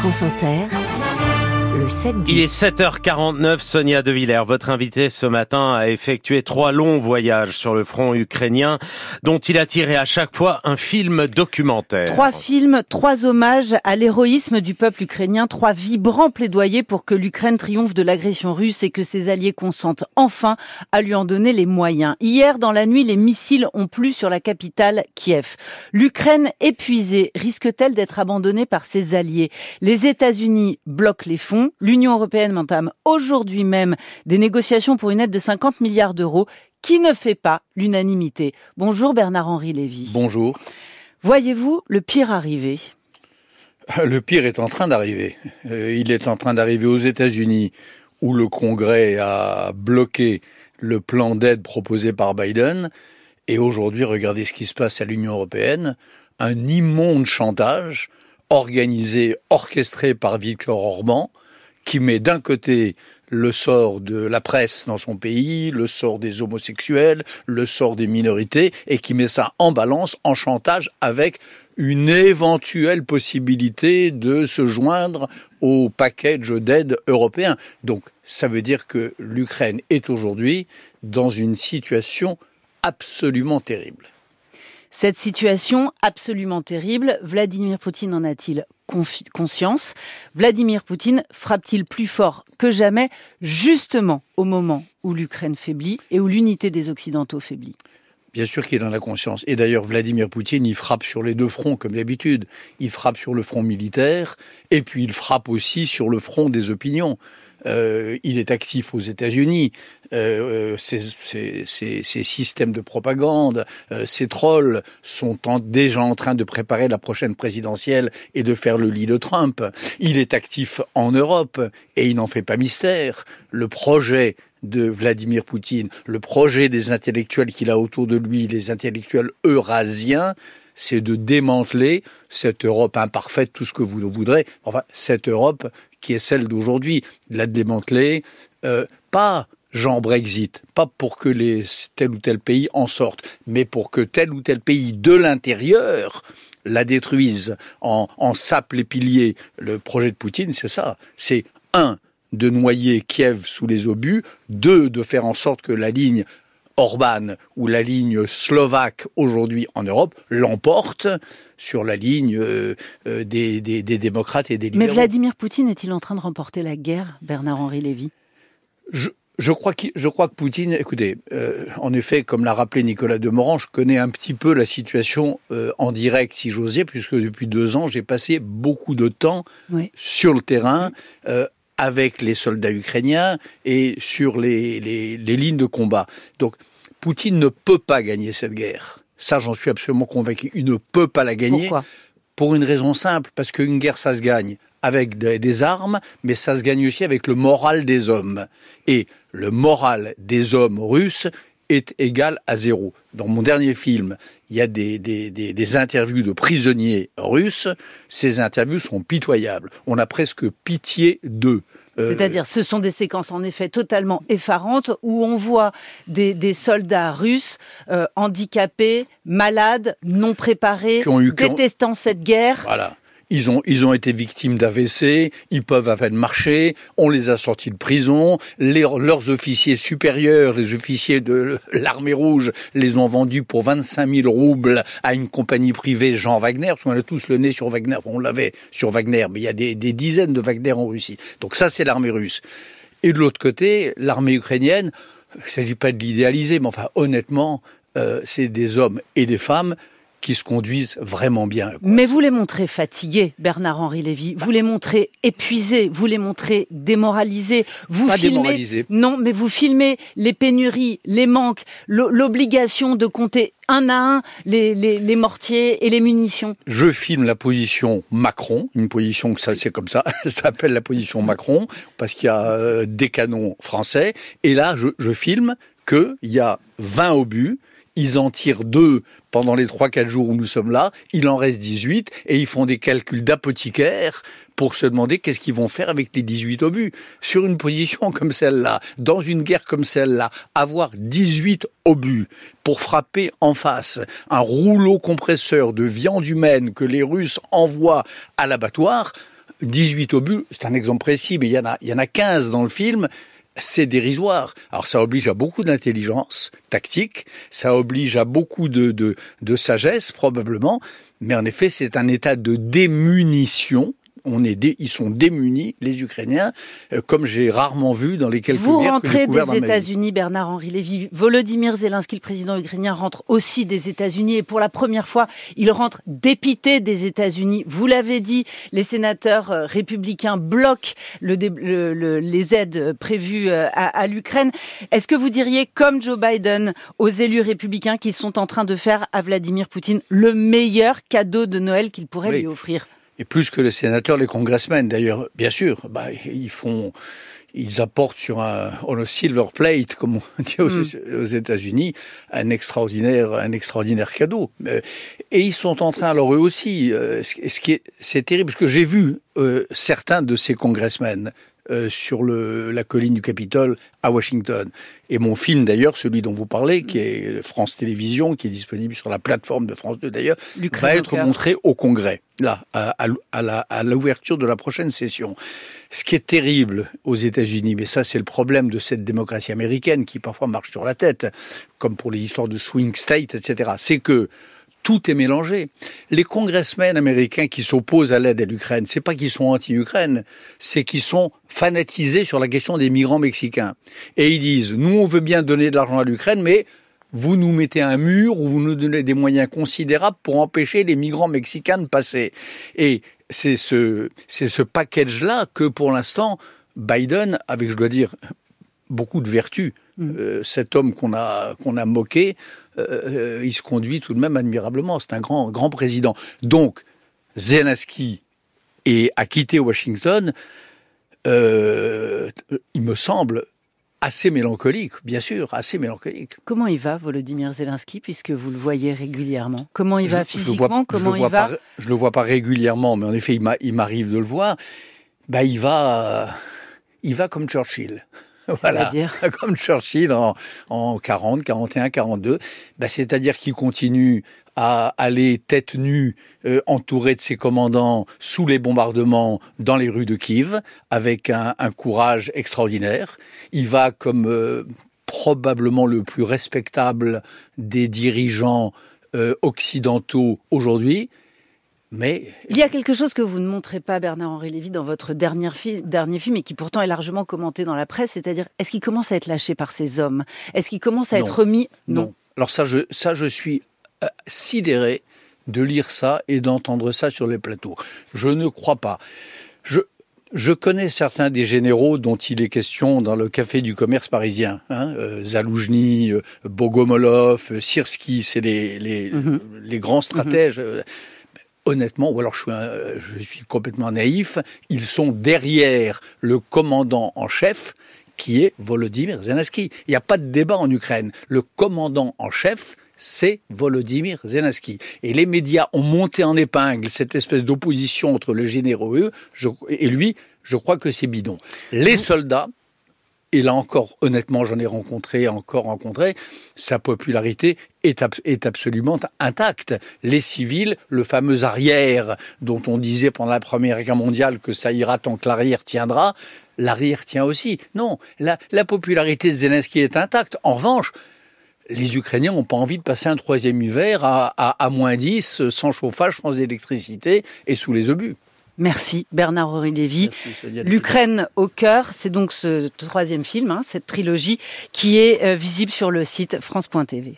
France Inter, le 7 Il est 7h49, Sonia De Villers, votre invité ce matin a effectué trois longs voyages sur le front ukrainien, dont il a tiré à chaque fois un film documentaire. Trois films, trois hommages à l'héroïsme du peuple ukrainien, trois vibrants plaidoyers pour que l'Ukraine triomphe de l'agression russe et que ses alliés consentent enfin à lui en donner les moyens. Hier, dans la nuit, les missiles ont plu sur la capitale, Kiev. L'Ukraine épuisée risque-t-elle d'être abandonnée par ses alliés? Les États-Unis bloquent les fonds L'Union européenne entame aujourd'hui même des négociations pour une aide de 50 milliards d'euros qui ne fait pas l'unanimité. Bonjour Bernard-Henri Lévy. Bonjour. Voyez-vous le pire arriver? Le pire est en train d'arriver. Euh, il est en train d'arriver aux États-Unis où le Congrès a bloqué le plan d'aide proposé par Biden. Et aujourd'hui, regardez ce qui se passe à l'Union européenne. Un immonde chantage organisé, orchestré par Victor Orban, qui met d'un côté le sort de la presse dans son pays, le sort des homosexuels, le sort des minorités, et qui met ça en balance, en chantage, avec une éventuelle possibilité de se joindre au package d'aide européen. Donc ça veut dire que l'Ukraine est aujourd'hui dans une situation absolument terrible. Cette situation absolument terrible, Vladimir Poutine en a-t-il conscience Vladimir Poutine frappe-t-il plus fort que jamais, justement au moment où l'Ukraine faiblit et où l'unité des Occidentaux faiblit? Bien sûr qu'il en a conscience. Et d'ailleurs, Vladimir Poutine, il frappe sur les deux fronts, comme d'habitude. Il frappe sur le front militaire, et puis il frappe aussi sur le front des opinions. Euh, il est actif aux États-Unis. Euh, ces, systèmes de propagande, euh, ces trolls sont déjà en train de préparer la prochaine présidentielle et de faire le lit de Trump. Il est actif en Europe et il n'en fait pas mystère. Le projet de Vladimir Poutine, le projet des intellectuels qu'il a autour de lui, les intellectuels eurasiens, c'est de démanteler cette Europe imparfaite, tout ce que vous voudrez, enfin cette Europe qui est celle d'aujourd'hui, la démanteler, euh, pas Jean Brexit, pas pour que les, tel ou tel pays en sortent, mais pour que tel ou tel pays de l'intérieur la détruise, en, en sape les piliers. Le projet de Poutine, c'est ça. C'est un, de noyer Kiev sous les obus, deux, de faire en sorte que la ligne Orban ou la ligne slovaque aujourd'hui en Europe l'emporte sur la ligne euh, euh, des, démocrates et des libéraux. Mais Vladimir Poutine est-il en train de remporter la guerre, Bernard-Henri Lévy? Je, crois que, je crois que Poutine, écoutez, euh, en effet, comme l'a rappelé Nicolas Demorand, je connais un petit peu la situation en direct, si j'ose dire, puisque depuis deux ans, j'ai passé beaucoup de temps sur le terrain avec les soldats ukrainiens et sur les, les, les lignes de combat. Donc, Poutine ne peut pas gagner cette guerre. Ça, j'en suis absolument convaincu. Il ne peut pas la gagner. Pourquoi? Pour une raison simple, parce qu'une guerre, ça se gagne avec des armes, mais ça se gagne aussi avec le moral des hommes. Et le moral des hommes russes est égal à zéro. Dans mon dernier film, il y a des, des, des, des, interviews de prisonniers russes. Ces interviews sont pitoyables. On a presque pitié d'eux. Euh, C'est-à-dire, ce sont des séquences en effet totalement effarantes où on voit des, des soldats russes euh, handicapés, malades, non préparés, détestant cette guerre. Voilà. Ils ont, ils ont été victimes d'AVC, ils peuvent à peine marcher, on les a sortis de prison, leurs officiers supérieurs, les officiers de l'armée rouge, les ont vendus pour 25 000 roubles à une compagnie privée Jean Wagner, parce qu'on a tous le nez sur Wagner, on l'avait sur Wagner, mais il y a des, des dizaines de Wagner en Russie. Donc ça, c'est l'armée russe. Et de l'autre côté, l'armée ukrainienne, il ne s'agit pas de l'idéaliser, mais enfin, honnêtement, euh, c'est des hommes et des femmes qui se conduisent vraiment bien. Mais vous les montrez fatigués, Bernard-Henri Lévy. Vous les montrez épuisés. Vous les montrez démoralisés. Vous Pas filmez... démoralisés. Non, mais vous filmez les pénuries, les manques, l'obligation de compter un à un les, les, les, mortiers et les munitions. Je filme la position Macron, une position que ça c'est comme ça, ça s'appelle la position Macron parce qu'il y a euh, des canons français. Et là, je, je filme qu'il y a 20 obus ils en tirent deux pendant les 3-4 jours où nous sommes là, il en reste 18, et ils font des calculs d'apothicaires pour se demander qu'est-ce qu'ils vont faire avec les 18 obus. Sur une position comme celle-là, dans une guerre comme celle-là, avoir 18 obus pour frapper en face un rouleau compresseur de viande humaine que les Russes envoient à l'abattoir, 18 obus, c'est un exemple précis, mais il y en a, il y en a 15 dans le film c'est dérisoire. Alors ça oblige à beaucoup d'intelligence tactique, ça oblige à beaucoup de, de, de sagesse probablement, mais en effet c'est un état de démunition on est ils sont démunis, les Ukrainiens, euh, comme j'ai rarement vu dans les quelques Vous rentrez des États-Unis, Bernard-Henri Lévy. Volodymyr Zelensky, le président ukrainien, rentre aussi des États-Unis et pour la première fois, il rentre dépité des États-Unis. Vous l'avez dit, les sénateurs euh, républicains bloquent les aides prévues euh, à, l'Ukraine. Est-ce que vous diriez, comme Joe Biden, aux élus républicains qu'ils sont en train de faire à Vladimir Poutine le meilleur cadeau de Noël qu'ils pourraient lui offrir? Et plus que les sénateurs, les congressmen d'ailleurs, bien sûr, bah, ils font, ils apportent sur un on silver plate, comme on dit aux, mm. États-Unis, un extraordinaire, un extraordinaire cadeau. Et ils sont en train, alors eux aussi, euh, ce qui est, c'est terrible, parce que j'ai vu euh, certains de ces congressmen euh, sur le, la colline du Capitole à Washington. Et mon film d'ailleurs, celui dont vous parlez, qui est France Télévisions, qui est disponible sur la plateforme de France 2 d'ailleurs, va être montré au Congrès, là, à, à l'ouverture de la prochaine session. Ce qui est terrible aux États-Unis, mais ça c'est le problème de cette démocratie américaine qui parfois marche sur la tête, comme pour les histoires de swing state, etc., c'est que tout est mélangé. Les congressmen américains qui s'opposent à l'aide à l'Ukraine, c'est pas qu'ils sont anti-Ukraine, c'est qu'ils sont fanatisés sur la question des migrants mexicains. Et ils disent, nous on veut bien donner de l'argent à l'Ukraine, mais vous nous mettez un mur ou vous nous donnez des moyens considérables pour empêcher les migrants mexicains de passer. Et c'est ce, c'est ce package-là que pour l'instant, Biden, avec, je dois dire, beaucoup de vertus, mm. euh, cet homme qu'on a, qu'on a moqué, euh, euh, il se conduit tout de même admirablement. C'est un grand, grand président. Donc, Zelensky est, a quitté Washington, euh, il me semble, assez mélancolique, bien sûr, assez mélancolique. Comment il va, Volodymyr Zelensky, puisque vous le voyez régulièrement? Comment il va physiquement? Comment il va? Je le vois pas régulièrement, mais en effet, il m'arrive de le voir. Bah, il va, il va comme Churchill. Voilà, comme Churchill en, en 40, 41, 42. Ben, C'est-à-dire qu'il continue à aller tête nue, euh, entouré de ses commandants, sous les bombardements dans les rues de Kiev, avec un, un courage extraordinaire. Il va comme euh, probablement le plus respectable des dirigeants euh, occidentaux aujourd'hui. Mais il y a quelque chose que vous ne montrez pas, Bernard-Henri Lévy, dans votre dernier, dernier film et qui pourtant est largement commenté dans la presse, c'est-à-dire est-ce qu'il commence à être lâché par ses hommes? Est-ce qu'il commence à être remis? Non. Alors ça, je, ça, je suis euh, sidéré de lire ça et d'entendre ça sur les plateaux. Je ne crois pas. Je, je connais certains des généraux dont il est question dans le café du commerce parisien. Hein, euh, Zaloujny, euh, Bogomolov, Sirski, c'est les, les, mhm. les, grands stratèges. Mhm honnêtement, ou alors je suis, je suis complètement naïf, ils sont derrière le commandant en chef qui est Volodymyr Zelensky. Il n'y a pas de débat en Ukraine. Le commandant en chef, c'est Volodymyr Zelensky. Et les médias ont monté en épingle cette espèce d'opposition entre le généraux et lui. Je crois que c'est bidon. Les soldats, et là encore, honnêtement, j'en ai rencontré, encore rencontré, sa popularité est, absolument intacte. Les civils, le fameux arrière dont on disait pendant la Première Guerre mondiale que ça ira tant que l'arrière tiendra, l'arrière tient aussi. Non, la, la popularité de Zelensky est intacte. En revanche, les Ukrainiens n'ont pas envie de passer un troisième hiver à, à, à moins 10, sans chauffage, sans électricité et sous les obus. Merci Bernard-Henri Lévy. L'Ukraine au cœur, c'est donc ce troisième film, hein, cette trilogie qui est euh, visible sur le site France.tv.